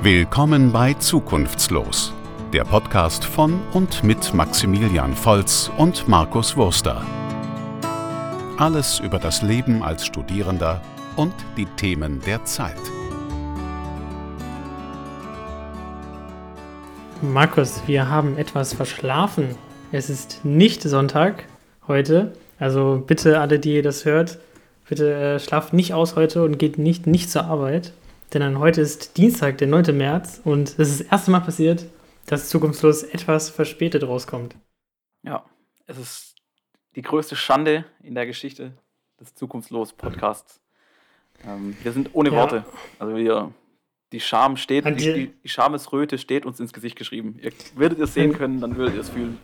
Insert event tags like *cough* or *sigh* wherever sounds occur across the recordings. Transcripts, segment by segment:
Willkommen bei Zukunftslos, der Podcast von und mit Maximilian Volz und Markus Wurster. Alles über das Leben als Studierender und die Themen der Zeit. Markus, wir haben etwas verschlafen. Es ist nicht Sonntag heute. Also bitte alle, die ihr das hört, bitte äh, schlaft nicht aus heute und geht nicht, nicht zur Arbeit. Denn dann heute ist Dienstag, der 9. März und es ist das erste Mal passiert, dass Zukunftslos etwas verspätet rauskommt. Ja, es ist die größte Schande in der Geschichte des Zukunftslos-Podcasts. Ähm, wir sind ohne Ja. Worte. Also wir, die Scham steht, An die, die Schamesröte steht uns ins Gesicht geschrieben. Ihr würdet es sehen können, dann würdet ihr es fühlen.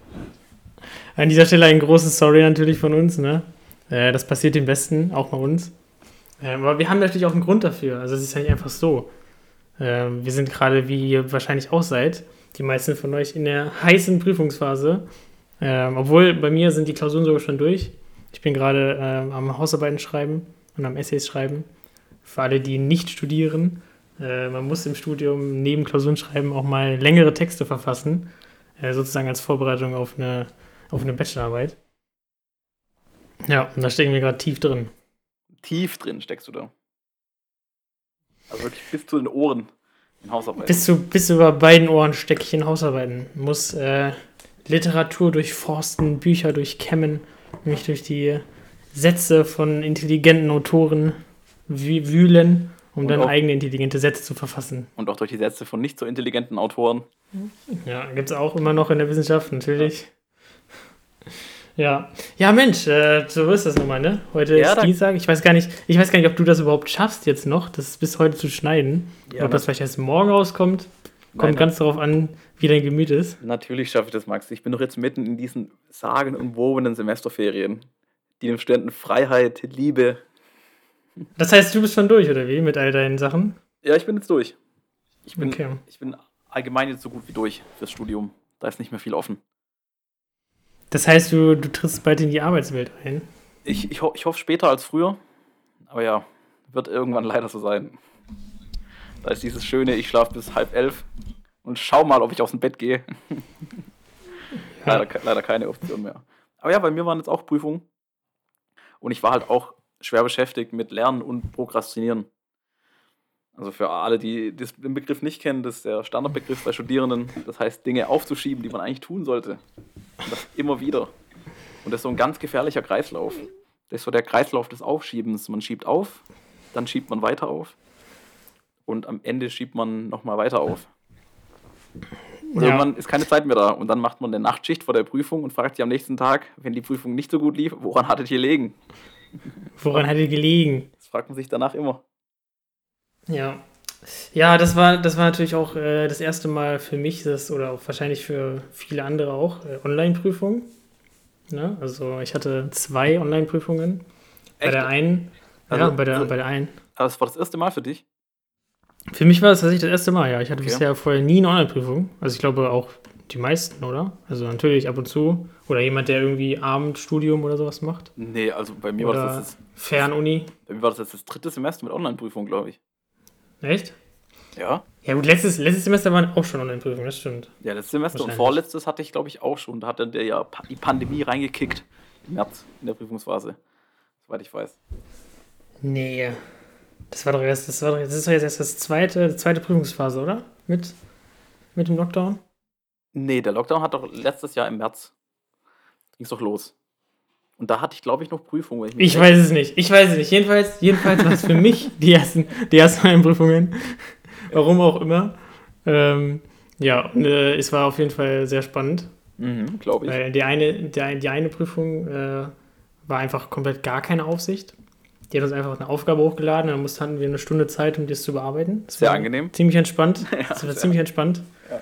An dieser Stelle ein großes Sorry natürlich von uns. Ne? Äh, das passiert dem Besten, auch bei uns. Ähm, aber wir haben natürlich auch einen Grund dafür. Also es ist ja nicht einfach so. Ähm, wir sind gerade, wie ihr wahrscheinlich auch seid, die meisten von euch in der heißen Prüfungsphase. Ähm, obwohl bei mir sind die Klausuren sogar schon durch. Ich bin gerade ähm, am Hausarbeiten schreiben und am Essays schreiben. Für alle, die nicht studieren. Äh, man muss im Studium neben Klausuren schreiben auch mal längere Texte verfassen. Äh, sozusagen als Vorbereitung auf eine, auf eine Bachelorarbeit. Ja, und da stecken wir gerade tief drin. Tief drin steckst du da. Also wirklich bis zu den Ohren in Hausarbeit. Bis, zu, bis über beiden Ohren stecke ich in Hausarbeiten. Muss äh, Literatur durchforsten, Bücher durchkämmen, mich durch die Sätze von intelligenten Autoren wü- wühlen, um Und dann auch- eigene intelligente Sätze zu verfassen. Und auch durch die Sätze von nicht so intelligenten Autoren. Ja, gibt es auch immer noch in der Wissenschaft, natürlich. Ja, ja Mensch, äh, so ist das nun mal, ne? Heute Ja, ist Dienstag. Ich weiß gar nicht, ich weiß gar nicht, ob du das überhaupt schaffst jetzt noch, das bis heute zu schneiden. Ja, ob das vielleicht erst morgen rauskommt, kommt Nein, ganz darauf an, wie dein Gemüt ist. Natürlich schaffe ich das, Max. Ich bin doch jetzt mitten in diesen sagenumwobenen Semesterferien, die den Studenten Freiheit, Liebe. Das heißt, du bist schon durch, oder wie, mit all deinen Sachen? Ja, ich bin jetzt durch. Ich bin, Okay. ich bin allgemein jetzt so gut wie durch fürs Studium. Da ist nicht mehr viel offen. Das heißt, du, du trittst bald in die Arbeitswelt ein. Ich, ich, ho ich hoffe später als früher. Aber ja, wird irgendwann *laughs* leider so sein. Da ist dieses schöne, ich schlafe bis halb elf und schau mal, ob ich aus dem Bett gehe. *laughs* leider, ke- leider keine Option mehr. Aber ja, bei mir waren jetzt auch Prüfungen. Und ich war halt auch schwer beschäftigt mit Lernen und Prokrastinieren. Also für alle, die den Begriff nicht kennen, das ist der Standardbegriff bei Studierenden. Das heißt, Dinge aufzuschieben, die man eigentlich tun sollte. Und das immer wieder. Und das ist so ein ganz gefährlicher Kreislauf. Das ist so der Kreislauf des Aufschiebens. Man schiebt auf, dann schiebt man weiter auf und am Ende schiebt man nochmal weiter auf. Und Ja. Irgendwann ist keine Zeit mehr da und dann macht man eine Nachtschicht vor der Prüfung und fragt sich am nächsten Tag, wenn die Prüfung nicht so gut lief, woran hattet ihr gelegen? Woran hat dir gelegen? Das fragt man sich danach immer. Ja. Ja, das war, das war natürlich auch äh, das erste Mal für mich, das, oder auch wahrscheinlich für viele andere auch, äh, Online-Prüfung. Ne? Also ich hatte zwei Online-Prüfungen. Bei der einen, Also- ja, bei der, also- bei der einen. Aber das war das erste Mal für dich? Für mich war das tatsächlich das erste Mal, ja. Ich hatte Okay. bisher vorher nie eine Online-Prüfung. Also ich glaube auch die meisten, oder? Also natürlich ab und zu. Oder jemand, der irgendwie Abendstudium oder sowas macht. Nee, also bei mir, war Oder das, jetzt, Fernuni. bei mir war das jetzt das dritte Semester mit Online-Prüfung, glaube ich. Echt? Ja? Ja gut, letztes, letztes Semester waren auch schon Online-Prüfungen, das stimmt. Ja, letztes Semester und vorletztes hatte ich, glaube ich, auch schon. Da hat dann der ja die Pandemie reingekickt. Im März in der Prüfungsphase. Soweit ich weiß. Nee. Das war doch erst, das war doch, das ist doch jetzt erst das zweite, zweite Prüfungsphase, oder? Mit, mit dem Lockdown? Nee, der Lockdown hat doch letztes Jahr im März. Ging es doch los. Und da hatte ich, glaube ich, noch Prüfungen. Ich recht- weiß es nicht. Ich weiß es nicht. Jedenfalls, jedenfalls war es für mich *laughs* die ersten, die ersten Einprüfungen. Warum auch immer. Ähm, ja, und, äh, es war auf jeden Fall sehr spannend. Mhm, glaube ich. Weil die eine, die, die eine Prüfung äh, war einfach komplett gar keine Aufsicht. Die hat uns einfach eine Aufgabe hochgeladen, dann mussten, hatten wir eine Stunde Zeit, um das zu bearbeiten. Das Sehr war angenehm. Ziemlich entspannt. *laughs* Ja, Das war ziemlich entspannt. Ja.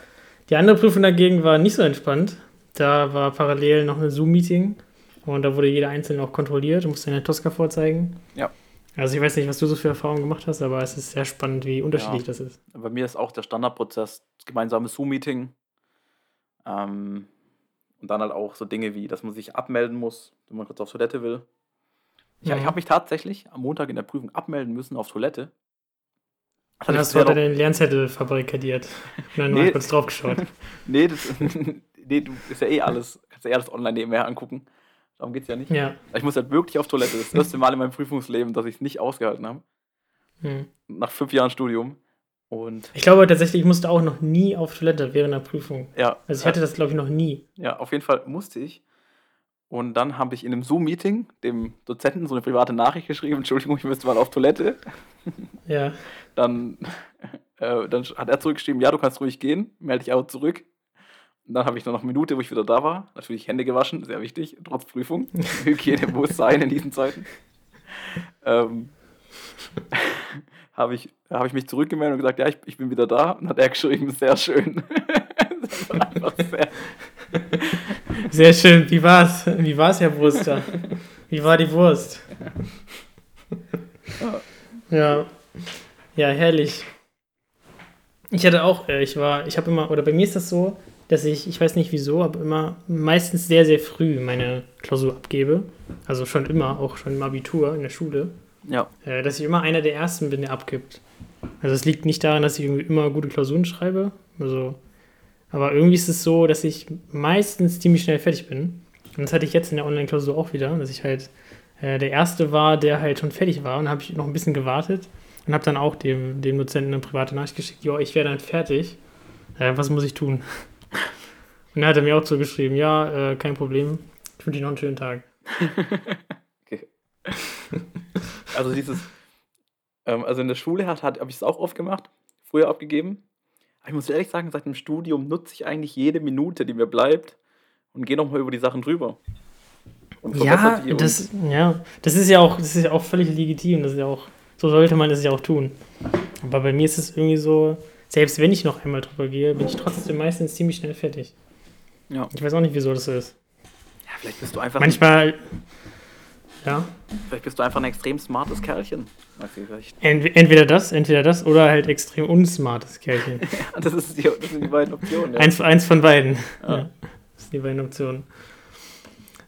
Die andere Prüfung dagegen war nicht so entspannt. Da war parallel noch ein Zoom-Meeting und da wurde jeder Einzelne auch kontrolliert, du musst deine Tosca vorzeigen. Ja. Also ich weiß nicht, was du so für Erfahrungen gemacht hast, aber es ist sehr spannend, wie unterschiedlich Ja. das ist. Bei mir ist auch der Standardprozess gemeinsames Zoom-Meeting. Ähm, und dann halt auch so Dinge wie, dass man sich abmelden muss, wenn man kurz auf Toilette will. Ich, Ja. ich habe mich tatsächlich am Montag in der Prüfung abmelden müssen auf Toilette. Dann hast du heute den Lernzettel verbarrikadiert und dann nee. mal kurz draufgeschaut. *laughs* nee, das, *laughs* nee, du ist ja eh alles, kannst ja eh alles online nebenher angucken. Darum geht es ja nicht. Ja. Ich muss halt wirklich auf Toilette. Das, ist das erste Mal in meinem Prüfungsleben, dass ich es nicht ausgehalten habe. Hm. Nach fünf Jahren Studium. Und ich glaube tatsächlich, ich musste auch noch nie auf Toilette während der Prüfung. Ja. Also ich hatte das, glaube ich, noch nie. Ja, auf jeden Fall musste ich. Und dann habe ich in einem Zoom-Meeting dem Dozenten so eine private Nachricht geschrieben, Entschuldigung, ich müsste mal auf Toilette. Ja. Dann, äh, dann hat er zurückgeschrieben, ja, du kannst ruhig gehen, melde dich auch zurück. Dann habe ich noch eine Minute, wo ich wieder da war. Natürlich Hände gewaschen, sehr wichtig, trotz Prüfung. *laughs* Hygiene muss sein in diesen Zeiten. Ähm, *laughs* habe ich, hab ich mich zurückgemeldet und gesagt, ja, ich, ich bin wieder da. Und hat er geschrieben, sehr schön. *laughs* war sehr. Sehr schön. Wie war's? Wie war's, Herr Wurster? Wie war die Wurst? Ja. Ja, herrlich. Ich hatte auch, äh, ich war, ich habe immer, oder bei mir ist das so, dass ich, ich weiß nicht wieso, aber immer meistens sehr, sehr früh meine Klausur abgebe. Also schon immer, auch schon im Abitur in der Schule. Ja. Äh, dass ich immer einer der Ersten bin, der abgibt. Also es liegt nicht daran, dass ich irgendwie immer gute Klausuren schreibe. Also, aber irgendwie ist es so, dass ich meistens ziemlich schnell fertig bin. Und das hatte ich jetzt in der Online-Klausur auch wieder, dass ich halt äh, der Erste war, der halt schon fertig war. Und habe ich noch ein bisschen gewartet und habe dann auch dem, dem Dozenten eine private Nachricht geschickt, ja, ich wäre dann fertig. Äh, was muss ich tun? Und dann hat er mir auch zugeschrieben, ja, äh, kein Problem. Ich wünsche dir noch einen schönen Tag. *laughs* okay. Also dieses, ähm, also in der Schule hat, hat, habe ich es auch oft gemacht, früher abgegeben. Aber ich muss ehrlich sagen, seit dem Studium nutze ich eigentlich jede Minute, die mir bleibt und gehe nochmal über die Sachen drüber. ja, das, ja, das ist ja auch, das ist ja auch völlig legitim. Das ist ja auch, so sollte man es ja auch tun. Aber bei mir ist es irgendwie so, selbst wenn ich noch einmal drüber gehe, bin ich trotzdem meistens ziemlich schnell fertig. Ja. Ich weiß auch nicht, wieso das so ist. Ja, vielleicht bist du einfach. Manchmal. Ja. Vielleicht bist du einfach ein extrem smartes Kerlchen. entweder das, entweder das oder halt extrem unsmartes Kerlchen. *laughs* ja, das, ist die, das sind die beiden Optionen. Ja. Eins, eins von beiden. Ja. ja. Das sind die beiden Optionen.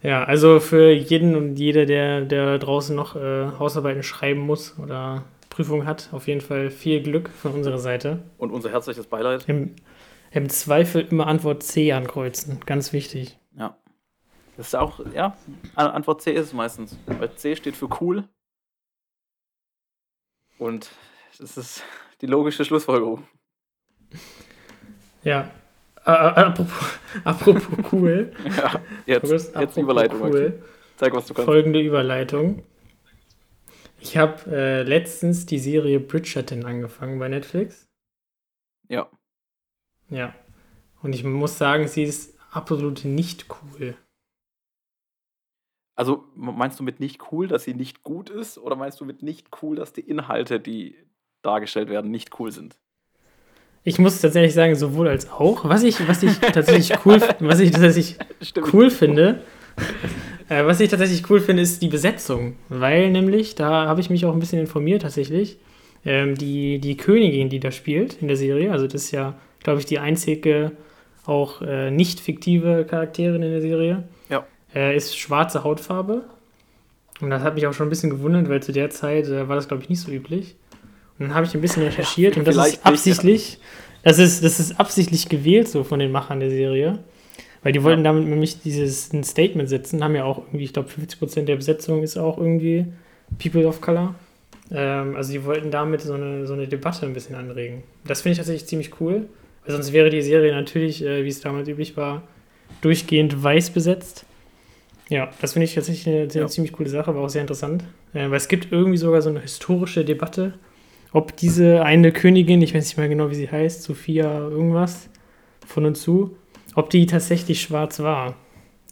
Ja, also für jeden und jede, der, der draußen noch äh, Hausarbeiten schreiben muss oder Prüfung hat, auf jeden Fall viel Glück von unserer Seite. Und unser herzliches Beileid. Im, im Zweifel immer Antwort C ankreuzen. Ganz wichtig. Ja. Das ist auch, ja, Antwort C ist es meistens. Weil C steht für cool. Und das ist die logische Schlussfolgerung. Ja. Äh, apropos, *laughs* apropos cool. ja, jetzt, jetzt apropos Überleitung. Cool. Zeig, was du kannst. Folgende Überleitung. Ich habe äh, letztens die Serie Bridgerton angefangen bei Netflix. Ja. Ja. Und ich muss sagen, sie ist absolut nicht cool. Also meinst du mit nicht cool, dass sie nicht gut ist? Oder meinst du mit nicht cool, dass die Inhalte, die dargestellt werden, nicht cool sind? Ich muss tatsächlich sagen, sowohl als auch. Was ich, was ich *laughs* tatsächlich cool, was ich tatsächlich cool finde, *laughs* äh, was ich tatsächlich cool finde, ist die Besetzung. Weil nämlich, da habe ich mich auch ein bisschen informiert tatsächlich, ähm, die, die Königin, die da spielt in der Serie, also das ist ja, glaube ich, die einzige auch äh, nicht fiktive Charakterin in der Serie, ja. äh, ist schwarze Hautfarbe. Und das hat mich auch schon ein bisschen gewundert, weil zu der Zeit äh, war das, glaube ich, nicht so üblich. Und dann habe ich ein bisschen *laughs* recherchiert ja, und das ist absichtlich, nicht, ja. das, ist, das ist absichtlich gewählt so von den Machern der Serie. Weil die wollten ja. damit nämlich dieses ein Statement setzen, haben ja auch irgendwie, ich glaube, 50% der Besetzung ist auch irgendwie People of Color. Ähm, also die wollten damit so eine, so eine Debatte ein bisschen anregen. Das finde ich tatsächlich ziemlich cool, weil sonst wäre die Serie natürlich, äh, wie es damals üblich war, durchgehend weiß besetzt. Ja, das finde ich tatsächlich eine, eine ja. ziemlich coole Sache, war auch sehr interessant. Äh, weil es gibt irgendwie sogar so eine historische Debatte, ob diese eine Königin, ich weiß nicht mehr genau, wie sie heißt, Sophia irgendwas, von und zu, ob die tatsächlich schwarz war.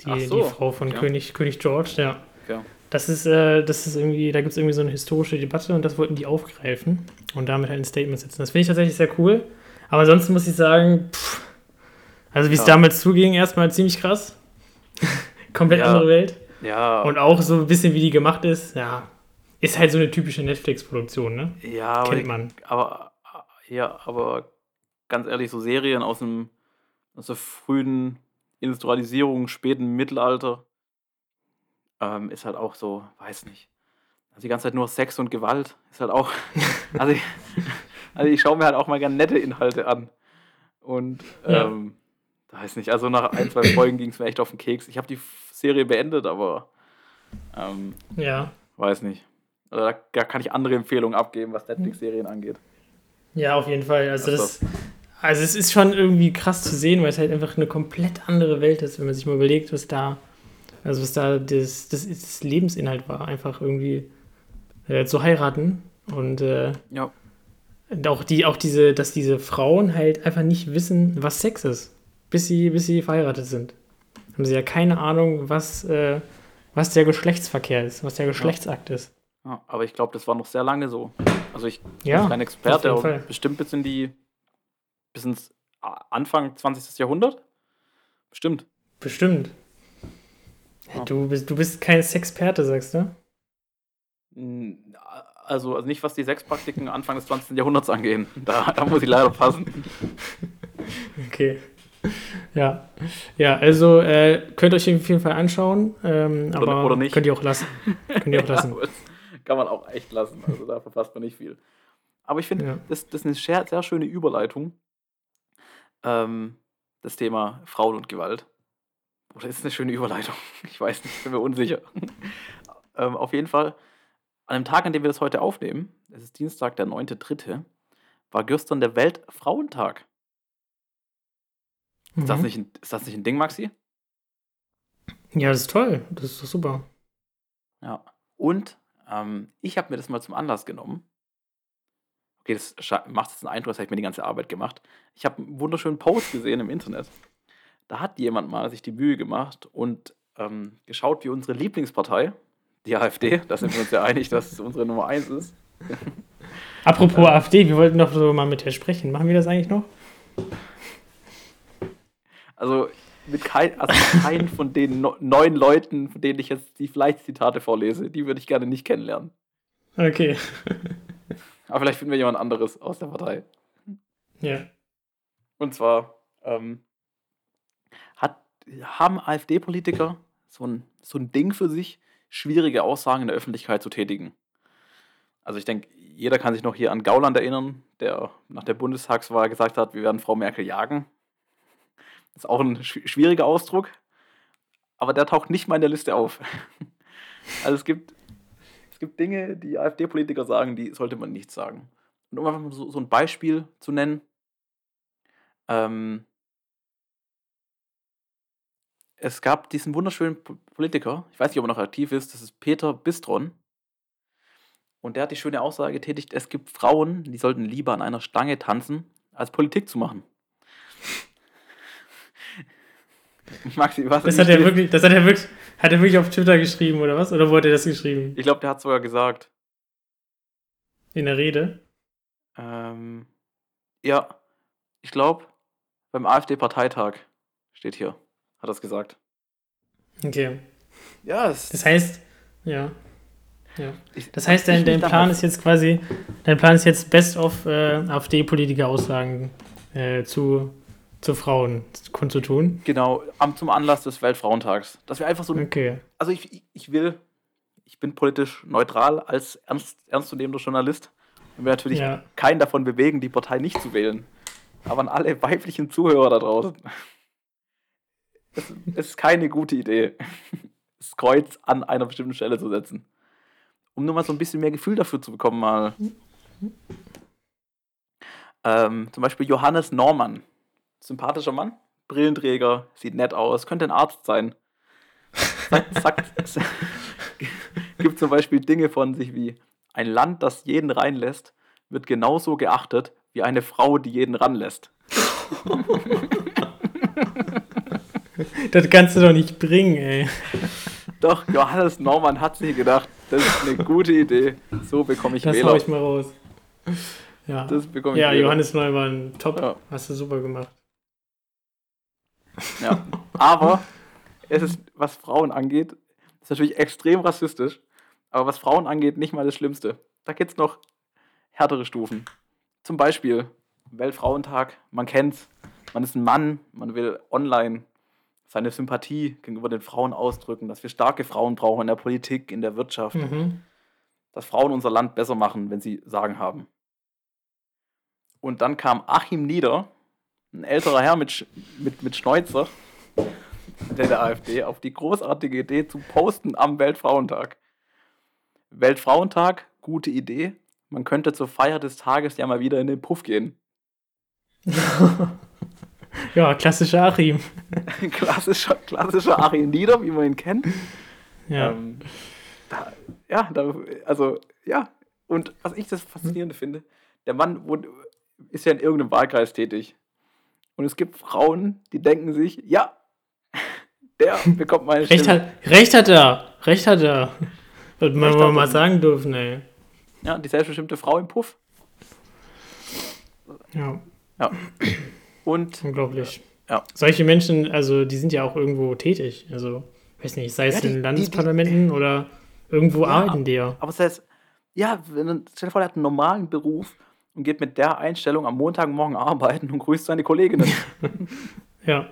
Die, so. die Frau von ja. König, König George, ja. ja. Das ist, äh, das ist irgendwie, da gibt es irgendwie so eine historische Debatte und das wollten die aufgreifen und damit halt ein Statement setzen. Das finde ich tatsächlich sehr cool. Aber ansonsten muss ich sagen, pff, also wie es ja. damals zuging, erstmal ziemlich krass. *laughs* Komplett ja. andere Welt. Ja. Und auch so ein bisschen, wie die gemacht ist, ja. Ist halt so eine typische Netflix-Produktion, ne? Ja, kennt man. Aber, ja, aber ganz ehrlich, so Serien aus dem aus der frühen Industrialisierung, späten Mittelalter, ähm, ist halt auch so, weiß nicht. Also die ganze Zeit nur Sex und Gewalt ist halt auch. *laughs* also Also ich schaue mir halt auch mal gerne nette Inhalte an. Und Ja. ähm, da weiß nicht, also nach ein, zwei Folgen ging es mir echt auf den Keks. Ich habe die Serie beendet, aber ähm, Ja. weiß nicht. Also da, da kann ich andere Empfehlungen abgeben, was Netflix-Serien angeht. Ja, auf jeden Fall. Also Was das, also es ist schon irgendwie krass zu sehen, weil es halt einfach eine komplett andere Welt ist, wenn man sich mal überlegt, was da, also was da das, das, das Lebensinhalt war, einfach irgendwie äh, zu heiraten und äh, Ja. auch die, auch diese, dass diese Frauen halt einfach nicht wissen, was Sex ist, bis sie, bis sie verheiratet sind. Haben sie ja keine Ahnung, was, äh, was der Geschlechtsverkehr ist, was der Geschlechtsakt ist. Ja, aber ich glaube, das war noch sehr lange so. Also ich Ja, bin kein Experte, aber bestimmt bis in die bis ins Anfang 20. Jahrhundert. Bestimmt. Bestimmt. Ja. Du, bist, du bist kein Sexperte, sagst du? Also, also nicht, was die Sexpraktiken Anfang des 20. Jahrhunderts angehen. Da, da muss ich leider passen. *laughs* Okay. Ja. Ja, also äh, könnt ihr euch auf jeden Fall anschauen, ähm, Oder- aber oder nicht. könnt ihr auch lassen. könnt ihr auch *laughs* Ja, lassen. das kann man auch echt lassen. Also da verpasst man nicht viel. Aber ich finde, Ja. das, das ist eine sehr, sehr schöne Überleitung. Ähm, das Thema Frauen und Gewalt. Oder ist es eine schöne Überleitung? *laughs* Ich weiß nicht, bin mir unsicher. *laughs* ähm, auf jeden Fall, an dem Tag, an dem wir das heute aufnehmen, es ist Dienstag, der 9.3., war gestern der Weltfrauentag. Ist, das Mhm. nicht ein, ist das nicht ein Ding, Maxi? Ja, das ist toll. Das ist doch super. Ja. Und ähm, ich habe mir das mal zum Anlass genommen. Okay, das macht jetzt einen Eindruck, das habe ich mir die ganze Arbeit gemacht. Ich habe einen wunderschönen Post gesehen im Internet. Da hat jemand mal sich die Mühe gemacht und ähm, geschaut, wie unsere Lieblingspartei, die AfD, da sind wir uns ja einig, dass es unsere Nummer eins ist. *laughs* Apropos AfD, wir wollten doch so mal mit dir sprechen. Machen wir das eigentlich noch? Also mit kein, also keinen von den no neun Leuten, von denen ich jetzt die vielleicht Zitate vorlese, die würde ich gerne nicht kennenlernen. Okay. Aber vielleicht finden wir jemand anderes aus der Partei. Ja. Und zwar ähm, hat, haben AfD-Politiker so ein, so ein Ding für sich, schwierige Aussagen in der Öffentlichkeit zu tätigen. Also ich denke, jeder kann sich noch hier an Gauland erinnern, der nach der Bundestagswahl gesagt hat, wir werden Frau Merkel jagen. Das ist auch ein schw- schwieriger Ausdruck, aber der taucht nicht mal in der Liste auf. *laughs* Also es gibt, gibt Dinge, die AfD-Politiker sagen, die sollte man nicht sagen. Und um einfach mal so, so ein Beispiel zu nennen, ähm, es gab diesen wunderschönen Politiker, ich weiß nicht, ob er noch aktiv ist, das ist Peter Bistron. Und der hat die schöne Aussage getätigt, es gibt Frauen, die sollten lieber an einer Stange tanzen, als Politik zu machen. *laughs* Maxi, was Das hat er wirklich, das hat er wirklich, hat er wirklich auf Twitter geschrieben, oder was? Oder wo hat er das geschrieben? Ich glaube, der hat sogar gesagt. In der Rede? Ähm, ja, ich glaube, beim AfD-Parteitag steht hier, hat er es gesagt. Okay. Ja, es Das heißt, ja. ja. Das heißt, dein, dein Plan ist jetzt quasi, dein Plan ist jetzt Best of äh, AfD-Politiker-Aussagen äh, zu, zu Frauen kundzutun. Genau, zum Anlass des Weltfrauentags. Dass wir einfach so Okay. also ich, ich- will, ich bin politisch neutral als ernst, ernstzunehmender Journalist und will natürlich Ja. keinen davon bewegen, die Partei nicht zu wählen. Aber an alle weiblichen Zuhörer da draußen. *laughs* Es, ist keine gute Idee, das Kreuz an einer bestimmten Stelle zu setzen. Um nur mal so ein bisschen mehr Gefühl dafür zu bekommen, mal. Ähm, zum Beispiel Johannes Normann. Sympathischer Mann, Brillenträger, sieht nett aus, könnte ein Arzt sein sagt, *laughs* sagt, gibt zum Beispiel Dinge von sich wie ein Land, das jeden reinlässt, wird genauso geachtet wie eine Frau, die jeden ranlässt. Das kannst du doch nicht bringen, ey. Doch, Johannes Normann hat sich gedacht, das ist eine gute Idee. So bekomme ich Das hau Wähler. ich mal raus. Ja, Das bekomme ich ja Wähler. Johannes Neumann, top. Ja. Hast du super gemacht. Ja. Aber es ist, was Frauen angeht, ist natürlich extrem rassistisch. Aber was Frauen angeht, nicht mal das Schlimmste. Da gibt es noch härtere Stufen. Zum Beispiel Weltfrauentag, man kennt's. Man ist ein Mann, man will online seine Sympathie gegenüber den Frauen ausdrücken, dass wir starke Frauen brauchen in der Politik, in der Wirtschaft, Mhm. dass Frauen unser Land besser machen, wenn sie Sagen haben. Und dann kam Achim Nieder, ein älterer Herr mit, mit, mit Schnäuzer, der der AfD, auf die großartige Idee zu posten am Weltfrauentag. Weltfrauentag, gute Idee. Man könnte zur Feier des Tages ja mal wieder in den Puff gehen. *laughs* Ja, klassischer Achim. *laughs* klassischer, klassischer Achim Nieder, wie man ihn kennt. Ja. Ähm, da, ja, da, also, ja. Und was ich das Faszinierende finde, der Mann wohnt, ist ja in irgendeinem Wahlkreis tätig. Und es gibt Frauen, die denken sich, ja, der bekommt meine *laughs* Recht, Stimme. hat, Recht hat er. Recht hat er. *laughs* Wird man mal er. sagen dürfen, ey. Ja, die selbstbestimmte Frau im Puff. Ja, Ja. Und *clears throat* unglaublich. Ja. Solche Menschen, also die sind ja auch irgendwo tätig. Also, weiß nicht, sei es Ja, die- in die- die- Landesparlamenten oder irgendwo Ja, arbeiten die ja. Aber das heißt, ja, wenn, stell dir vor, der hat einen normalen Beruf und geht mit der Einstellung am Montagmorgen arbeiten und grüßt seine Kolleginnen. *laughs* Ja.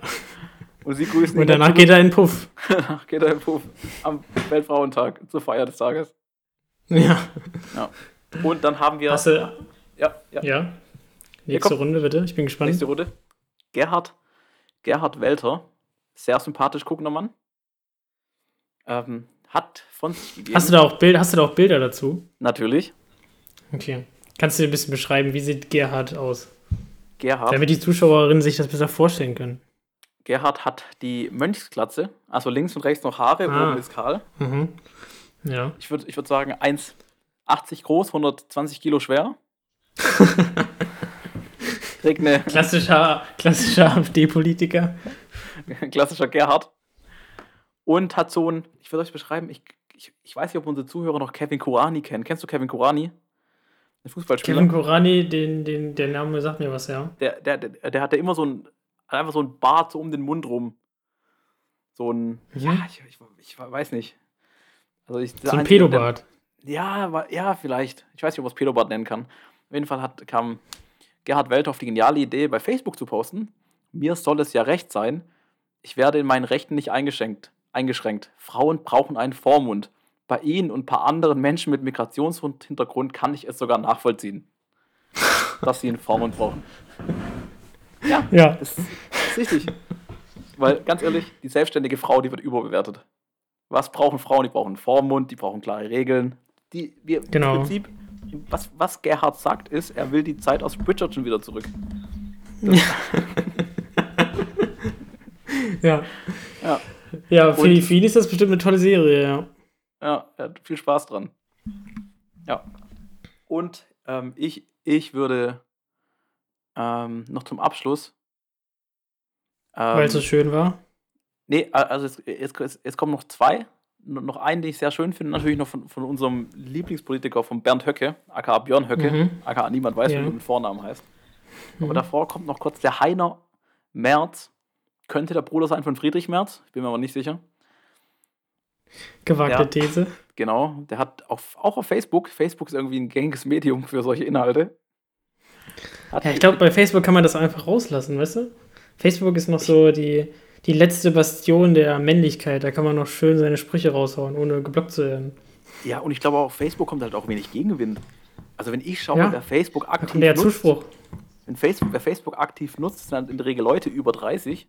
Und sie grüßen Und *laughs* danach geht er in den Puff. danach geht er im Puff am Weltfrauentag zur Feier des Tages. Ja. Und dann haben wir. Hast du, ja, ja, ja. Nächste. Runde, bitte. Ich bin gespannt. nächste Runde. Gerhard, Gerhard Welter, sehr sympathisch guckender Mann. Ähm, hat von sich gegeben. Hast du da auch Bild, hast du da auch Bilder dazu? Natürlich. Okay. Kannst du dir ein bisschen beschreiben, wie sieht Gerhard aus? Gerhard, Damit die Zuschauerinnen sich das besser vorstellen können. Gerhard hat die Mönchsglatze, also links und rechts noch Haare, Ah. oben ist kahl. Mhm. Ja. Ich würde ich würd sagen 1,80 groß, 120 Kilo schwer. *laughs* Trägt eine Klassischer, klassischer AfD-Politiker. *laughs* klassischer Gerhard. Und hat so ein, ich würde euch beschreiben, ich, ich, ich weiß nicht, ob unsere Zuhörer noch Kevin Kurani kennen. Kennst du Kevin Kurani? Ein Fußballspieler. Kevin Korani, den, den, der Name sagt mir was, ja. der, der, der, der hatte immer so ein, einfach so ein Bart so um den Mund rum. So ein, Mhm. ja, ich, ich, ich weiß nicht. Also ich, So ein Pedobart. Ja, ja, vielleicht. Ich weiß nicht, ob man es Pedobart nennen kann. Auf jeden Fall hat, kam Gerhard Welter auf die geniale Idee, bei Facebook zu posten. Mir soll es ja recht sein. Ich werde in meinen Rechten nicht eingeschränkt. eingeschränkt. Frauen brauchen einen Vormund. Bei Ihnen und ein paar anderen Menschen mit Migrationshintergrund kann ich es sogar nachvollziehen, *laughs* dass sie einen Vormund brauchen. Ja, Ja. das ist, das ist richtig. Weil, ganz ehrlich, die selbstständige Frau, die wird überbewertet. Was brauchen Frauen? Die brauchen einen Vormund, die brauchen klare Regeln. Die, wir, Genau. Im Prinzip, was, was Gerhard sagt, ist, er will die Zeit aus Bridgerton wieder zurück. Ja. Ja, Ja, für, Und- für ihn ist das bestimmt eine tolle Serie, ja. Ja er hat viel Spaß dran. Ja. Und ähm, ich, ich würde ähm, noch zum Abschluss. Ähm, Weil es so schön war. Nee, also es, es, es, es kommen noch zwei. Noch einen, den ich sehr schön finde, natürlich noch von, von unserem Lieblingspolitiker, von Bernd Höcke, aka Björn Höcke, Mhm. aka niemand weiß, Ja. wie er mit Vornamen heißt. Aber Mhm. davor kommt noch kurz der Heiner Merz. Könnte der Bruder sein von Friedrich Merz, ich bin mir aber nicht sicher. Gewagte Ja. These. Genau, der hat auf, auch auf Facebook, Facebook ist irgendwie ein gängiges Medium für solche Inhalte. Hat Ja, ich glaube, bei Facebook kann man das einfach rauslassen, weißt du? Facebook ist noch so die, die letzte Bastion der Männlichkeit. Da kann man noch schön seine Sprüche raushauen, ohne geblockt zu werden. ja, und ich glaube auch auf Facebook kommt halt auch wenig Gegenwind. Also wenn ich schaue, Ja. wer Facebook aktiv der nutzt, Zuspruch. wenn Facebook, wer Facebook aktiv nutzt, sind in der Regel Leute über 30,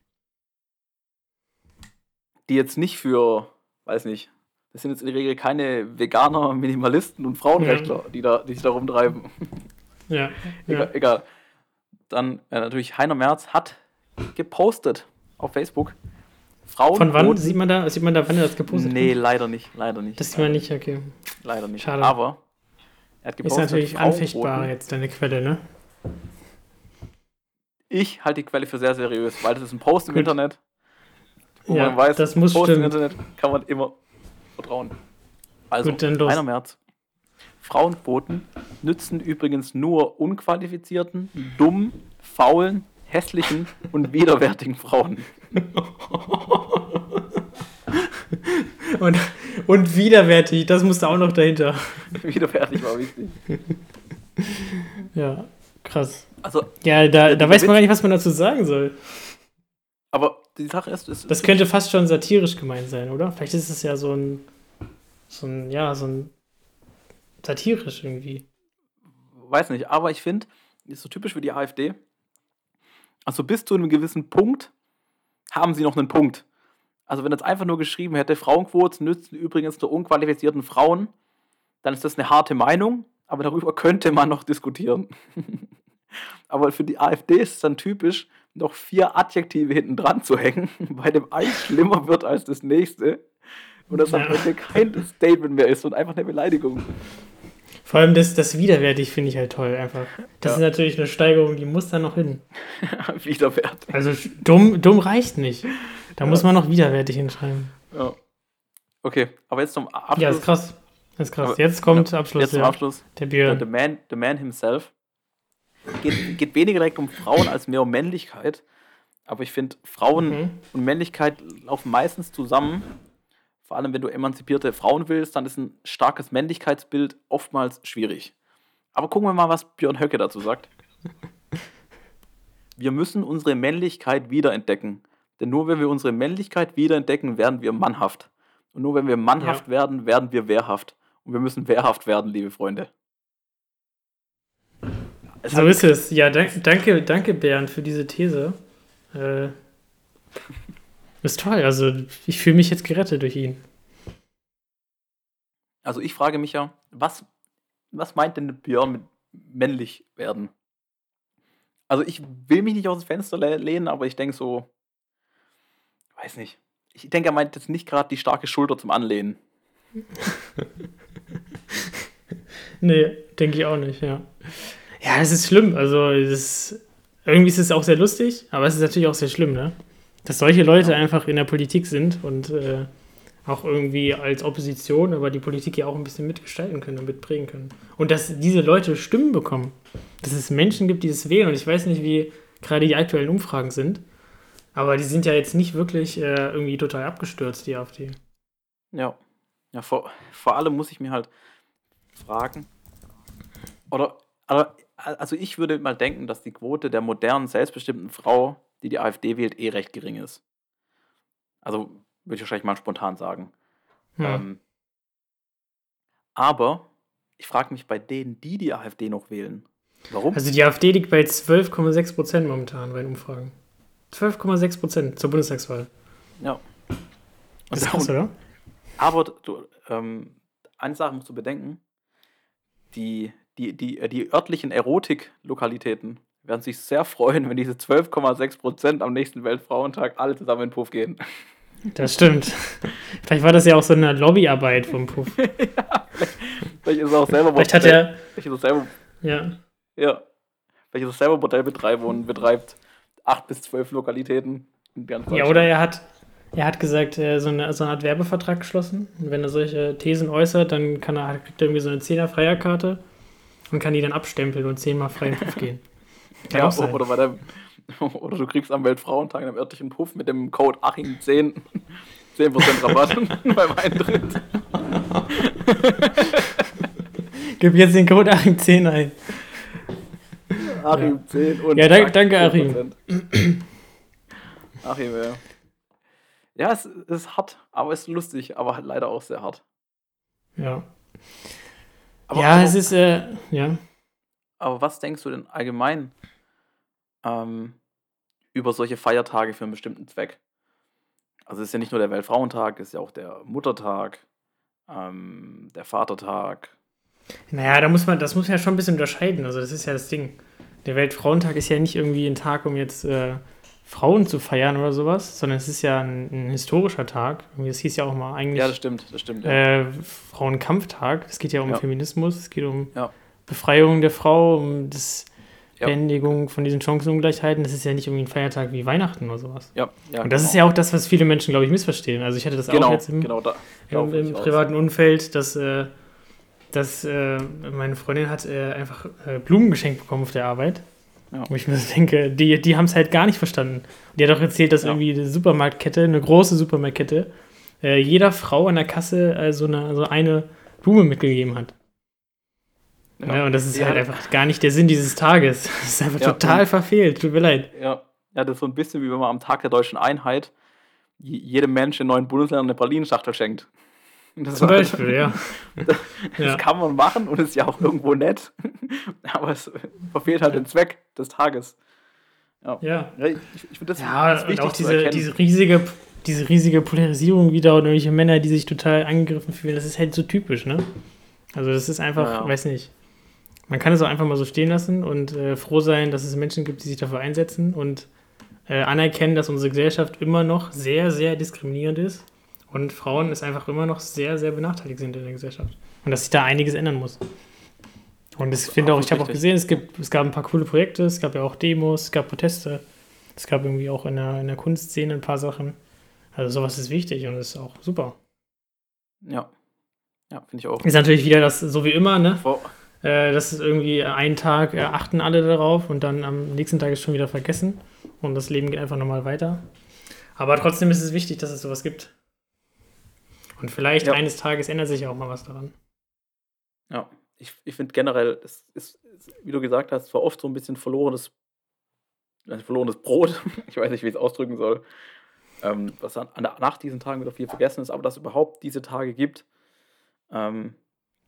die jetzt nicht für, weiß nicht, das sind jetzt in der Regel keine Veganer, Minimalisten und Frauenrechtler, die, da, die sich da rumtreiben. Ja. Egal. ja. egal. Dann äh, natürlich Heiner Merz hat gepostet auf Facebook. Frauen Von wann sieht man da, sieht man da, wann er das gepostet Nee, hat? leider nicht, leider nicht. Das sieht man nicht, okay. Leider nicht. Schade. Aber er hat Ist gepostet. natürlich Frauen anfechtbar jetzt, deine Quelle, ne? Ich halte die Quelle für sehr seriös, weil das ist ein Post im Gut. Internet. Wo Ja, man weiß, das muss Post im stimmen. Internet kann man immer vertrauen. Also, Gut, dann los. 1. März. Frauenquoten nützen übrigens nur unqualifizierten, dummen, faulen, hässlichen und *laughs* widerwärtigen Frauen. *laughs* Und, und widerwärtig, das musste auch noch dahinter. *laughs* Widerwärtig war wichtig. Ja, krass. Also, Ja, da, da weiß man gar nicht, was man dazu sagen soll. Aber die Sache ist, es Das könnte fast schon satirisch gemeint sein, oder? Vielleicht ist es ja so ein, so ein, ja, so ein satirisch irgendwie. weiß nicht, aber ich finde, ist so typisch für die AfD. Also bis zu einem gewissen Punkt haben sie noch einen Punkt. Also wenn jetzt einfach nur geschrieben hätte, Frauenquoten nützen übrigens nur unqualifizierten Frauen, dann ist das eine harte Meinung, aber darüber könnte man noch diskutieren. *laughs* aber für die AfD ist es dann typisch, noch vier Adjektive hinten dran zu hängen, *laughs* bei dem eins schlimmer wird als das nächste und das am Ende kein Statement mehr ist und einfach eine Beleidigung. Vor allem das, das widerwärtig finde ich halt toll einfach. Das ja. ist natürlich eine Steigerung, die muss da noch hin. *laughs* widerwärtig. Also dumm, dumm reicht nicht. Da ja. muss man noch widerwärtig hinschreiben. Ja. Okay, aber jetzt zum Abschluss. Ja, ist krass. Das ist krass. Jetzt kommt Abschluss. Jetzt zum Abschluss. Der Björn. The man, the man himself. Geht, geht weniger direkt um Frauen als mehr um Männlichkeit. Aber ich finde, Frauen mhm. und Männlichkeit laufen meistens zusammen. Vor allem, wenn du emanzipierte Frauen willst, dann ist ein starkes Männlichkeitsbild oftmals schwierig. Aber gucken wir mal, was Björn Höcke dazu sagt. *laughs* Wir müssen unsere Männlichkeit wiederentdecken. Denn nur wenn wir unsere Männlichkeit wiederentdecken, werden wir mannhaft. Und nur wenn wir mannhaft ja. werden, werden wir wehrhaft. Und wir müssen wehrhaft werden, liebe Freunde. So ist es. Ja, danke, danke Bernd für diese These. Äh, ist toll. Also ich fühle mich jetzt gerettet durch ihn. Also ich frage mich ja, was, was meint denn Björn mit männlich werden? Also ich will mich nicht aus dem Fenster lehnen, aber ich denke so, weiß nicht. Ich denke, er meint jetzt nicht gerade die starke Schulter zum Anlehnen. *laughs* nee, denke ich auch nicht, ja. Ja, es ist schlimm. Also, ist, irgendwie ist es auch sehr lustig, aber es ist natürlich auch sehr schlimm, ne? Dass solche Leute einfach in der Politik sind und äh, auch irgendwie als Opposition, aber die Politik ja auch ein bisschen mitgestalten können und mitprägen können. Und dass diese Leute Stimmen bekommen. Dass es Menschen gibt, die es wählen. Und ich weiß nicht, wie gerade die aktuellen Umfragen sind. Aber die sind ja jetzt nicht wirklich äh, irgendwie total abgestürzt, die AfD. Ja. Ja, vor, vor allem muss ich mir halt fragen, oder, also ich würde mal denken, dass die Quote der modernen, selbstbestimmten Frau, die die AfD wählt, eh recht gering ist. Also würde ich wahrscheinlich mal spontan sagen. Ja. Ähm, aber ich frage mich bei denen, die die AfD noch wählen, warum? Also die AfD liegt bei 12,6 Prozent momentan bei den Umfragen. 12,6 Prozent zur Bundestagswahl. Ja. Das ist krass, oder? Aber du, ähm, eine Sache musst du bedenken: die, die, die, äh, die örtlichen Erotik-Lokalitäten werden sich sehr freuen, wenn diese 12,6 Prozent am nächsten Weltfrauentag alle zusammen in den Puff gehen. Das stimmt. Vielleicht war das ja auch so eine Lobbyarbeit vom Puff. *laughs* ja, vielleicht, vielleicht ist er auch selber Vielleicht hat er. Vielleicht ist er selber. Ja. Ja. Vielleicht ist er selber Bordellbetreiber und betreibt acht bis zwölf Lokalitäten in ganz Ja, oder er hat, er hat gesagt, äh, so eine, so eine Art Werbevertrag geschlossen. Und wenn er solche Thesen äußert, dann kann er, kriegt er irgendwie so eine 10er Freierkarte und kann die dann abstempeln und zehnmal frei den Puff gehen. *laughs* Kann ja, auch oder, bei der, *laughs* oder du kriegst am Weltfrauentag in einem örtlichen Puff mit dem Code Achim10 10% Rabatt *laughs* beim Eintritt. Gib jetzt den Code Achim10 ein. Achim ja. 10 und. Ja, danke, danke Achim. Achim, ja. Ja, es ist hart, aber es ist lustig, aber halt leider auch sehr hart. Ja. Aber ja, es ist, äh, ja. Aber was denkst du denn allgemein ähm, über solche Feiertage für einen bestimmten Zweck? Also es ist ja nicht nur der Weltfrauentag, es ist ja auch der Muttertag, ähm, der Vatertag. Naja, da muss man, das muss man ja schon ein bisschen unterscheiden. Also das ist ja das Ding der Weltfrauentag ist ja nicht irgendwie ein Tag, um jetzt äh, Frauen zu feiern oder sowas, sondern es ist ja ein, ein historischer Tag. Das hieß ja auch mal eigentlich. Ja, das stimmt, das stimmt. Ja. Äh, Frauenkampftag. Es geht ja um ja. Feminismus, es geht um ja. Befreiung der Frau, um das Beendigung von diesen Chancenungleichheiten. Das ist ja nicht irgendwie ein Feiertag wie Weihnachten oder sowas. Ja, ja, Und das genau. ist ja auch das, was viele Menschen, glaube ich, missverstehen. Also ich hatte das genau, auch jetzt im, genau da, im, im privaten Umfeld, dass äh, dass äh, meine Freundin hat äh, einfach äh, Blumen geschenkt bekommen auf der Arbeit. Ja. Wo ich mir so denke, die, die haben es halt gar nicht verstanden. Die hat auch erzählt, dass ja. irgendwie eine Supermarktkette, eine große Supermarktkette, äh, jeder Frau an der Kasse äh, so, eine, so eine Blume mitgegeben hat. Ja. ja und das ist halt einfach gar nicht der Sinn dieses Tages. *laughs* Das ist einfach total verfehlt. Tut mir leid. Ja. ja, das ist so ein bisschen wie wenn man am Tag der deutschen Einheit jedem Menschen in neuen Bundesländern eine Pralinenschachtel schenkt. Das Zum Beispiel, ja. *laughs* Das ja. kann man machen und ist ja auch irgendwo nett. *laughs* Aber es verfehlt halt den Zweck des Tages. Ja, Ja, ich, ich finde das, ja das und wichtig auch diese, diese, riesige, diese riesige Polarisierung wieder und irgendwelche Männer, die sich total angegriffen fühlen, das ist halt so typisch, ne? Also das ist einfach, Ja. weiß nicht, man kann es auch einfach mal so stehen lassen und äh, froh sein, dass es Menschen gibt, die sich dafür einsetzen und äh, anerkennen, dass unsere Gesellschaft immer noch sehr, sehr diskriminierend ist und Frauen es einfach immer noch sehr, sehr benachteiligt sind in der Gesellschaft. Und dass sich da einiges ändern muss. Und ich finde auch, ich habe auch gesehen, es, gibt, es gab ein paar coole Projekte, es gab ja auch Demos, es gab Proteste, es gab irgendwie auch in der, in der Kunstszene ein paar Sachen. Also sowas ist wichtig und ist auch super. Ja, ja finde ich auch. Ist natürlich wieder das, so wie immer, ne? Vor, Äh, das ist irgendwie einen Tag, äh, achten alle darauf und dann am nächsten Tag ist schon wieder vergessen und das Leben geht einfach nochmal weiter. Aber trotzdem ist es wichtig, dass es sowas gibt. Und vielleicht Ja. eines Tages ändert sich ja auch mal was daran. ja, ich, ich finde generell, es ist, ist, wie du gesagt hast, zwar oft so ein bisschen verlorenes, also verlorenes Brot. *laughs* ich weiß nicht, wie ich es ausdrücken soll. Ähm, was an, an, nach diesen Tagen wieder viel vergessen ist, aber dass es überhaupt diese Tage gibt, ähm,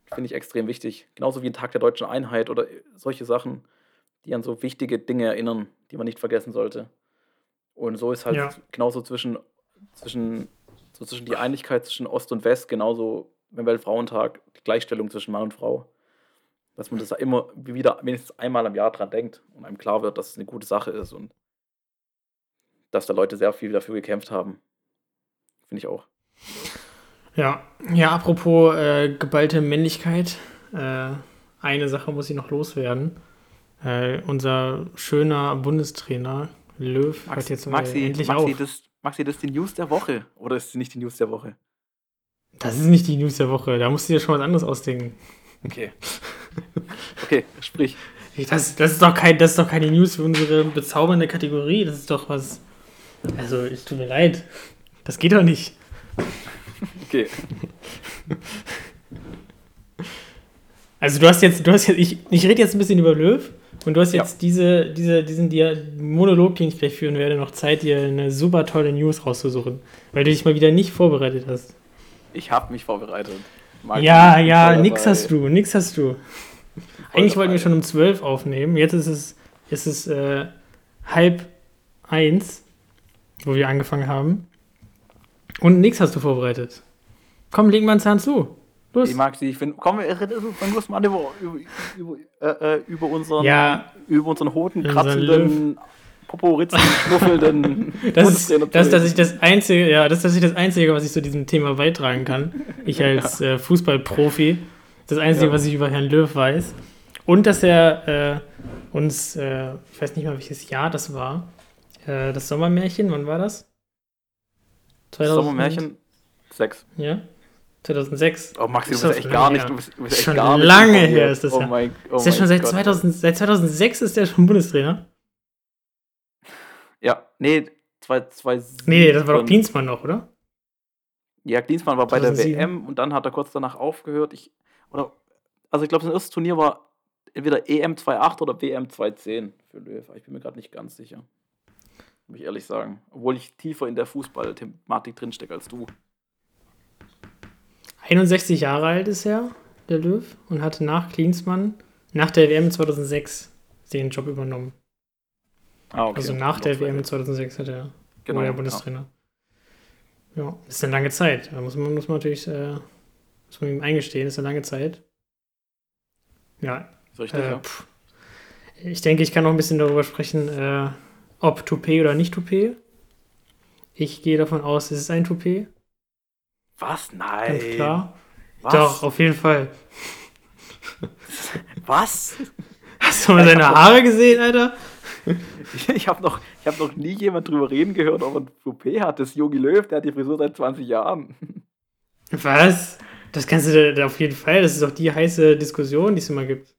finde ich extrem wichtig. Genauso wie ein Tag der deutschen Einheit oder solche Sachen, die an so wichtige Dinge erinnern, die man nicht vergessen sollte. Und so ist halt Ja. genauso zwischen, zwischen, so zwischen die Einigkeit zwischen Ost und West, genauso beim Weltfrauentag, die Gleichstellung zwischen Mann und Frau. Dass man das da immer wieder wenigstens einmal im Jahr dran denkt und einem klar wird, dass es eine gute Sache ist und dass da Leute sehr viel dafür gekämpft haben. Finde ich auch. Ja, ja apropos äh, geballte Männlichkeit. Äh, eine Sache muss ich noch loswerden. Äh, unser schöner Bundestrainer Löw hört jetzt mal Maxi, endlich Maxi, auf. das, Maxi, das ist die News der Woche. Oder ist es nicht die News der Woche? Das ist nicht die News der Woche. Da musst du dir schon was anderes ausdenken. Okay. Okay, sprich. Das, das, ist doch kein, das ist doch keine News für unsere bezaubernde Kategorie. Das ist doch was. Also, es tut mir leid. Das geht doch nicht. Okay. Also, du hast jetzt, du hast jetzt, ich, ich rede jetzt ein bisschen über Löw und du hast Ja. jetzt diese, diese, diesen Monolog, den ich gleich führen werde, noch Zeit, dir eine super tolle News rauszusuchen, weil du dich mal wieder nicht vorbereitet hast. Ich habe mich vorbereitet. Maxi, ja, ja, nix hast du, nix hast du. Eigentlich wollten wir schon um 12 aufnehmen. Jetzt ist es, ist es äh, halb eins, wo wir angefangen haben. Und nix hast du vorbereitet. Komm, leg mal einen Zahn zu. Los. Ich mag sie. Ich finde, komm, wir reden mal über, über, über, äh, äh, über unseren, Ja. über unseren Unseren kratzenden, Poporitzen schnuffelnden *laughs* Das ist, das, das ist das Einzige, ja, das ist tatsächlich das Einzige, was ich zu diesem Thema beitragen kann. Ich als äh, Fußballprofi. Das Einzige, Ja. was ich über Herrn Löw weiß. Und dass er äh, uns, äh, ich weiß nicht mal, welches Jahr das war, äh, das Sommermärchen, wann war das? 2000 Sommermärchen 6. Ja. 2006. Oh, Maxi, du Ist bist das echt gar nicht. Du bist, du bist echt Schon gar nicht lange her ist das oh ja. Mein, oh ist der mein schon seit, Gott. 2000, seit 2006 ist der schon Bundestrainer? Ja, nee, 2007. Nee, das war doch Klinsmann noch, oder? Ja, Klinsmann war bei 2007. der WM und dann hat er kurz danach aufgehört. Ich, oder, also ich glaube, sein erstes Turnier war entweder EM 2.8 oder WM 2.10 für Löw. Ich bin mir gerade nicht ganz sicher. Muss ich ehrlich sagen. Obwohl ich tiefer in der Fußball-Thematik drinstecke als du. 61 Jahre alt ist er, der Löw, und hat nach Klinsmann, nach der WM 2006, den Job übernommen. Ah, okay. Also nach der WM zwei. 2006 hat er Genau, war er ja. Bundestrainer. Ja. ist eine lange Zeit. Da muss man, muss man natürlich äh, muss man ihm eingestehen, ist eine lange Zeit. Ja, richtig, äh, ja. ich denke, ich kann noch ein bisschen darüber sprechen, äh, ob Toupet oder nicht Toupet. Ich gehe davon aus, es ist ein Toupet, Was? ganz Nein. klar. Was? Doch, auf jeden Fall. Was? Hast du mal seine Haare gesehen, Alter? *laughs* Ich, ich habe noch, ich hab noch nie jemand drüber reden gehört, ob er ein Toupet hat. Das ist Jogi Löw, der hat die Frisur seit 20 Jahren. Was? Das kannst du da- auf jeden Fall. Das ist doch die heiße Diskussion, die es immer gibt.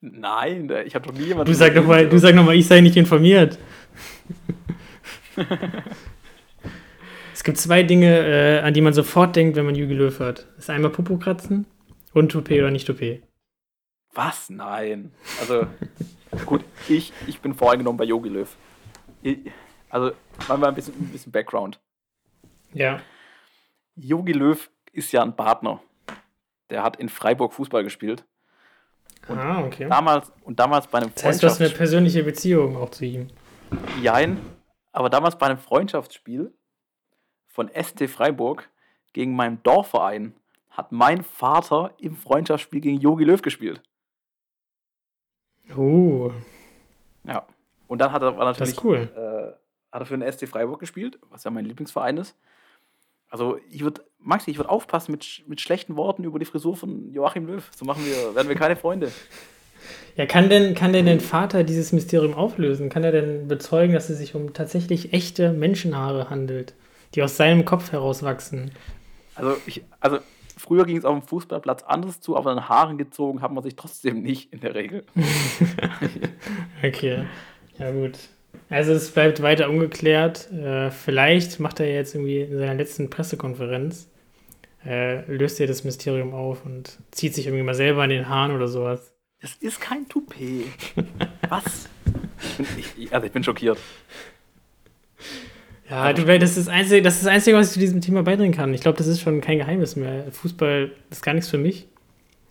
Nein, ich habe noch nie jemand Du sag doch mal, du sag noch mal, ich sei nicht informiert. *laughs* es gibt zwei Dinge, äh, an die man sofort denkt, wenn man Jürgen Löw hört. Das ist einmal Popo kratzen und Toupet oder nicht Toupet. Was? Nein. Also, gut, ich, ich bin voreingenommen bei Jogi Löw. Ich, also, machen wir ein bisschen, ein bisschen Background. Ja. Jogi Löw ist ja ein Partner. Der hat in Freiburg Fußball gespielt. Und ah, okay. Damals, und damals bei einem Das heißt, du hast eine persönliche Beziehung auch zu ihm. Jein, aber damals bei einem Freundschaftsspiel von ST Freiburg gegen meinen Dorfverein hat mein Vater im Freundschaftsspiel gegen Jogi Löw gespielt. Oh, Ja. Und dann hat er natürlich cool. äh, hat er für den SC Freiburg gespielt, was ja mein Lieblingsverein ist. Also ich würde, Maxi, ich würde aufpassen mit, mit schlechten Worten über die Frisur von Joachim Löw. So machen wir, werden wir keine Freunde. *laughs* Ja, kann denn, kann denn dein Vater dieses Mysterium auflösen? Kann er denn bezeugen, dass es sich um tatsächlich echte Menschenhaare handelt, die aus seinem Kopf herauswachsen? Also ich, also früher ging es auf dem Fußballplatz anders zu, aber an Haaren gezogen hat man sich trotzdem nicht in der Regel. *laughs* Okay, ja gut. Also es bleibt weiter ungeklärt. Äh, vielleicht macht er jetzt irgendwie in seiner letzten Pressekonferenz, äh, löst er das Mysterium auf und zieht sich irgendwie mal selber an den Haaren oder sowas. Das ist kein Toupet. Was? Ich also ich bin schockiert. Ja, du, das ist das Einzige, das ist das Einzige, was ich zu diesem Thema beibringen kann. Ich glaube, das ist schon kein Geheimnis mehr. Fußball ist gar nichts für mich.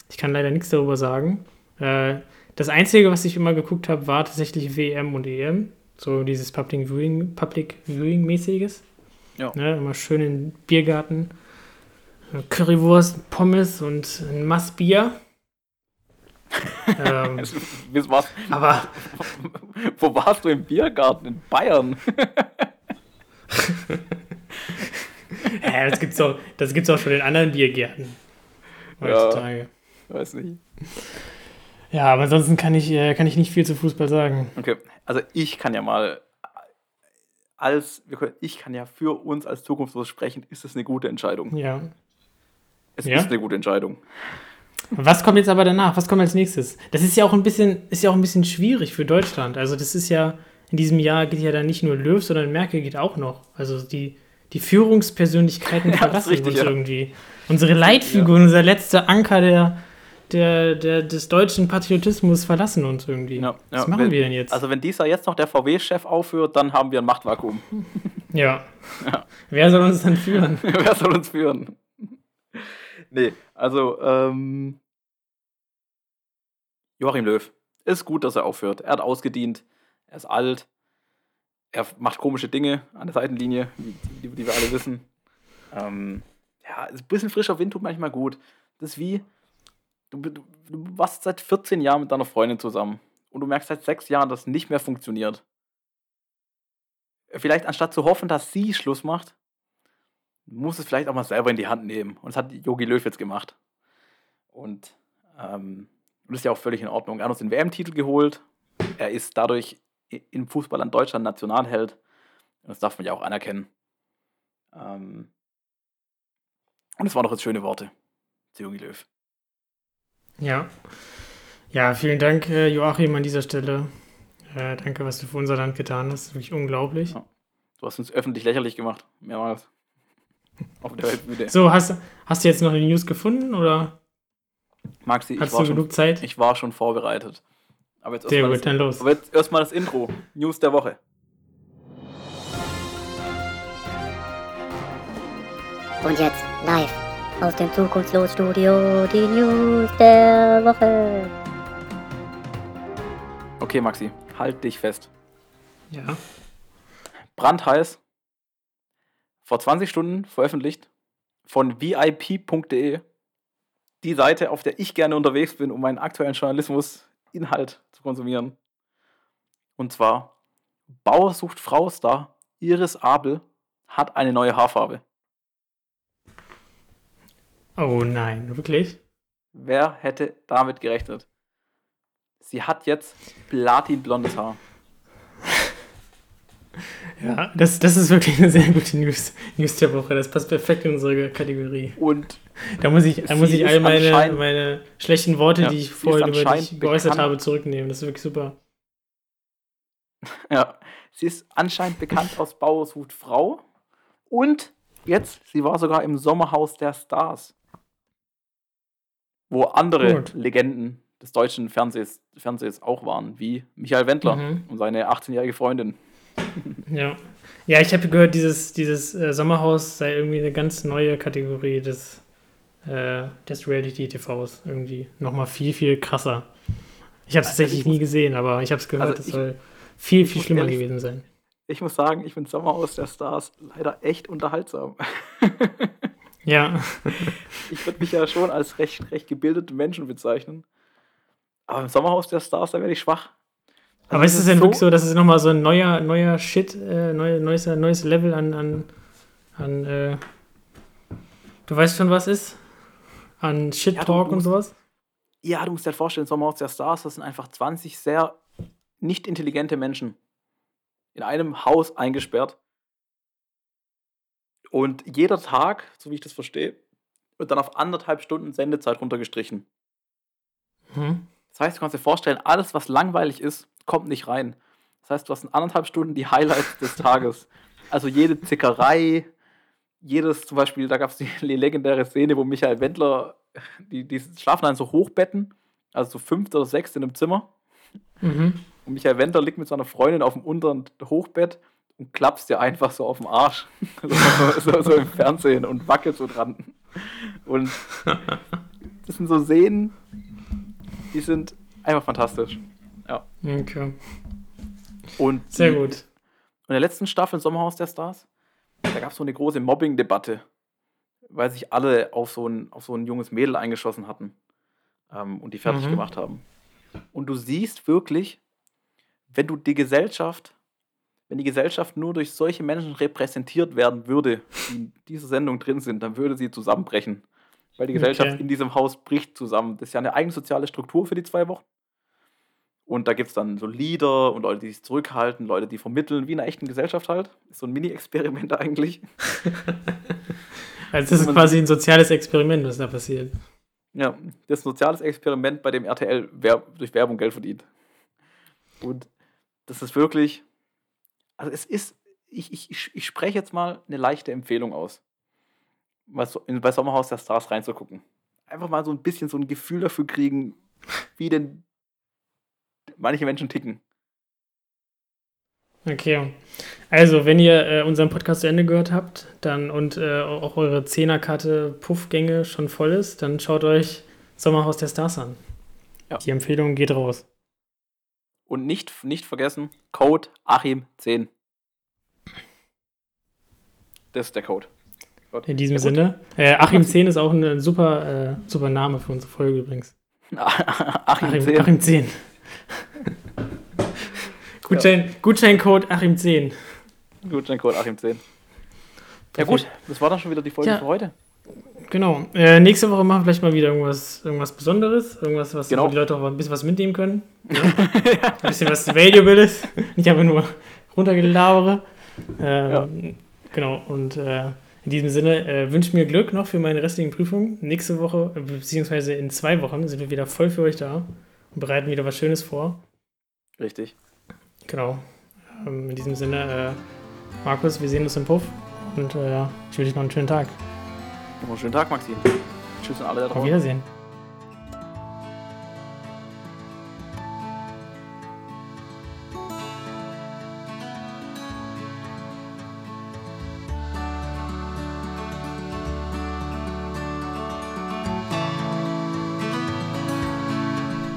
Ich kann leider nichts darüber sagen. Äh, das Einzige, was ich immer geguckt habe, war tatsächlich WM und EM. So dieses Public Viewing, Public Viewing mäßiges. Ja. Ne, immer schön im Biergarten. Currywurst, Pommes und ein Mass Bier. ähm, *laughs* aber *laughs* wo warst du im Biergarten? In Bayern? *laughs* *laughs* ja, das gibt's auch, das gibt's auch schon in anderen Biergärten. Ja. Heutzutage. Weiß nicht. Ja, aber ansonsten kann ich, äh, kann ich nicht viel zu Fußball sagen. Okay, also ich kann ja mal als, ich kann ja für uns als Zukunftslos sprechen, ist es eine gute Entscheidung. Ja. Es Ja? ist eine gute Entscheidung. Was kommt jetzt aber danach? Was kommt als nächstes? Das ist ja auch ein bisschen, ist ja auch ein bisschen schwierig für Deutschland. Also das ist ja, in diesem Jahr geht ja dann nicht nur Löw, sondern Merkel geht auch noch. Also die, die Führungspersönlichkeiten *laughs* Ja, verlassen richtig, uns ja. irgendwie. Unsere Leitfigur, unser letzter Anker der, der, der, des deutschen Patriotismus verlassen uns irgendwie. Ja, Was ja, machen wenn- wir denn jetzt? Also wenn dieser jetzt noch der VW-Chef aufhört, dann haben wir ein Machtvakuum. *laughs* ja. Wer soll uns dann führen? *laughs* Wer soll uns führen? Nee, also ähm, Joachim Löw. Ist gut, dass er aufhört. Er hat ausgedient. Er ist alt. Er macht komische Dinge an der Seitenlinie, die, die, wir alle wissen. Ähm, ja, ein bisschen frischer Wind tut manchmal gut. Das ist wie, du, du, du warst seit 14 Jahren mit deiner Freundin zusammen und du merkst seit sechs Jahren, dass es nicht mehr funktioniert. Vielleicht anstatt zu hoffen, dass sie Schluss macht, muss es vielleicht auch mal selber in die Hand nehmen. Und das hat Jogi Löw jetzt gemacht. Und ähm, das ist ja auch völlig in Ordnung. Er hat uns den WM-Titel geholt. Er ist dadurch im Fußball an Deutschland Nationalheld. Das darf man ja auch anerkennen. Ähm, und es waren doch jetzt schöne Worte zu Jogi Löw. Ja. Ja, vielen Dank, äh, Joachim, an dieser Stelle. Äh, danke, was du für unser Land getan hast. Wirklich unglaublich. Ja. Du hast uns öffentlich lächerlich gemacht. Mehrmals. *laughs* Auf der Weltbühne. So, hast, hast du jetzt noch die News gefunden oder Maxi, hast du schon, genug Zeit? ich war schon vorbereitet. Aber jetzt Sehr erstmal gut, das, dann los. aber jetzt erstmal das Intro. News der Woche. Und jetzt live aus dem Zukunftslos-Studio die News der Woche. Okay, Maxi, halt dich fest. Ja. brandheiß, vor 20 Stunden veröffentlicht von vip.de, die Seite, auf der ich gerne unterwegs bin, um meinen aktuellen Journalismus-Inhalt zu konsumieren. Und zwar, Bauer sucht Frau-Star, Iris Abel hat eine neue Haarfarbe. Oh nein, wirklich? Wer hätte damit gerechnet? Sie hat jetzt platinblondes Haar. Ja, das, das ist wirklich eine sehr gute News, News der Woche. Das passt perfekt in unsere Kategorie. Und Da muss ich, da muss ich all meine, meine schlechten Worte, Ja, die ich vorhin über dich geäußert bekannt. habe, zurücknehmen. Das ist wirklich super. Ja, sie ist anscheinend bekannt aus Bauer sucht Frau. Und jetzt, sie war sogar im Sommerhaus der Stars. Wo andere Gut. Legenden des deutschen Fernsehs, Fernsehs auch waren, wie Michael Wendler Mhm. und seine 18-jährige Freundin. Ja. Ja, ich habe gehört, dieses, dieses äh, Sommerhaus sei irgendwie eine ganz neue Kategorie des äh, des Reality-TVs irgendwie. Nochmal viel, viel krasser. Ich habe es tatsächlich nie gesehen, aber ich habe es gehört, Also es soll viel, viel schlimmer ehrlich- gewesen sein. Ich muss sagen, ich finde Sommerhaus der Stars leider echt unterhaltsam. *laughs* Ja, *laughs* Ich würde mich ja schon als recht, recht gebildete Menschen bezeichnen. Aber im Sommerhaus der Stars, da werde ich schwach. Aber ist es denn wirklich so, dass es nochmal so ein neuer, neuer Shit, äh, neu, neues, neues Level an, an, an äh, du weißt schon, was ist? An Shit-Talk du und musst- sowas? Ja, du musst dir halt vorstellen, Sommerhaus der Stars, das sind einfach 20 sehr nicht intelligente Menschen. In einem Haus eingesperrt. Und jeder Tag, so wie ich das verstehe, wird dann auf anderthalb Stunden Sendezeit runtergestrichen. Hm? Das heißt, du kannst dir vorstellen, alles, was langweilig ist, kommt nicht rein. Das heißt, du hast in anderthalb Stunden die Highlights des Tages. Also jede Zickerei, jedes, zum Beispiel, da gab es die legendäre Szene, wo Michael Wendler, die, die schlafen dann so Hochbetten, also so fünft oder sechs in einem Zimmer. Mhm. Und Michael Wendler liegt mit seiner Freundin auf dem unteren Hochbett und klappst dir einfach so auf den Arsch. *laughs* so, so, so im Fernsehen und wackelt so dran. Und *laughs* das sind so Szenen, die sind einfach fantastisch. Okay. Und Sehr die- gut. Und in der letzten Staffel Sommerhaus der Stars, da gab es so eine große Mobbing-Debatte, weil sich alle auf so ein, auf so ein junges Mädel eingeschossen hatten ähm, und die fertig Mhm. gemacht haben. Und du siehst wirklich, wenn du die Gesellschaft, wenn die Gesellschaft nur durch solche Menschen repräsentiert werden würde, die in dieser Sendung drin sind, dann würde sie zusammenbrechen. Weil die Gesellschaft Okay. in diesem Haus bricht zusammen. Das ist ja eine eigene soziale Struktur für die zwei Wochen. Und da gibt es dann so Leader und Leute, die sich zurückhalten, Leute, die vermitteln, wie in einer echten Gesellschaft halt. Ist so ein Mini-Experiment *laughs* eigentlich. Also das ist quasi ein soziales Experiment, was da passiert. Ja, das ist ein soziales Experiment, bei dem RTL durch Werbung Geld verdient. Und das ist wirklich, also es ist, ich, ich, ich- spreche jetzt mal eine leichte Empfehlung aus, bei Sommerhaus der Stars reinzugucken. Einfach mal so ein bisschen so ein Gefühl dafür kriegen, wie denn manche Menschen ticken. Okay. Also, wenn ihr äh, unseren Podcast zu Ende gehört habt dann und äh, auch eure Zehnerkarte Puffgänge schon voll ist, dann schaut euch Sommerhaus der Stars an. Ja. Die Empfehlung geht raus. Und nicht, nicht vergessen, Code Achim10. Das ist der Code. Gut. In diesem. Sinne. Äh, Achim *laughs* 10 ist auch ein super, äh, super Name für unsere Folge übrigens. *laughs* Achim, Achim, 10. Achim 10. *laughs* Gutschein, Gutscheincode Achim 10. Gutscheincode Achim10. Ja gut, das war dann schon wieder die Folge Ja. für heute. Genau. Äh, nächste Woche machen wir vielleicht mal wieder irgendwas, irgendwas Besonderes. Irgendwas, was Genau. die Leute auch ein bisschen was mitnehmen können. Ja? ein bisschen was Valuables. Nicht einfach nur runtergelabere. Ähm, Genau. Und äh, in diesem Sinne äh, wünsche mir Glück noch für meine restlichen Prüfungen. Nächste Woche, äh, beziehungsweise in zwei Wochen, sind wir wieder voll für euch da und bereiten wieder was Schönes vor. Richtig. Genau. Ähm, in diesem Sinne, äh, Markus, wir sehen uns im Puff und äh, ich wünsche dir noch einen schönen Tag. Noch einen schönen Tag, Maxim. Tschüss an alle da Auf draußen. Wiedersehen.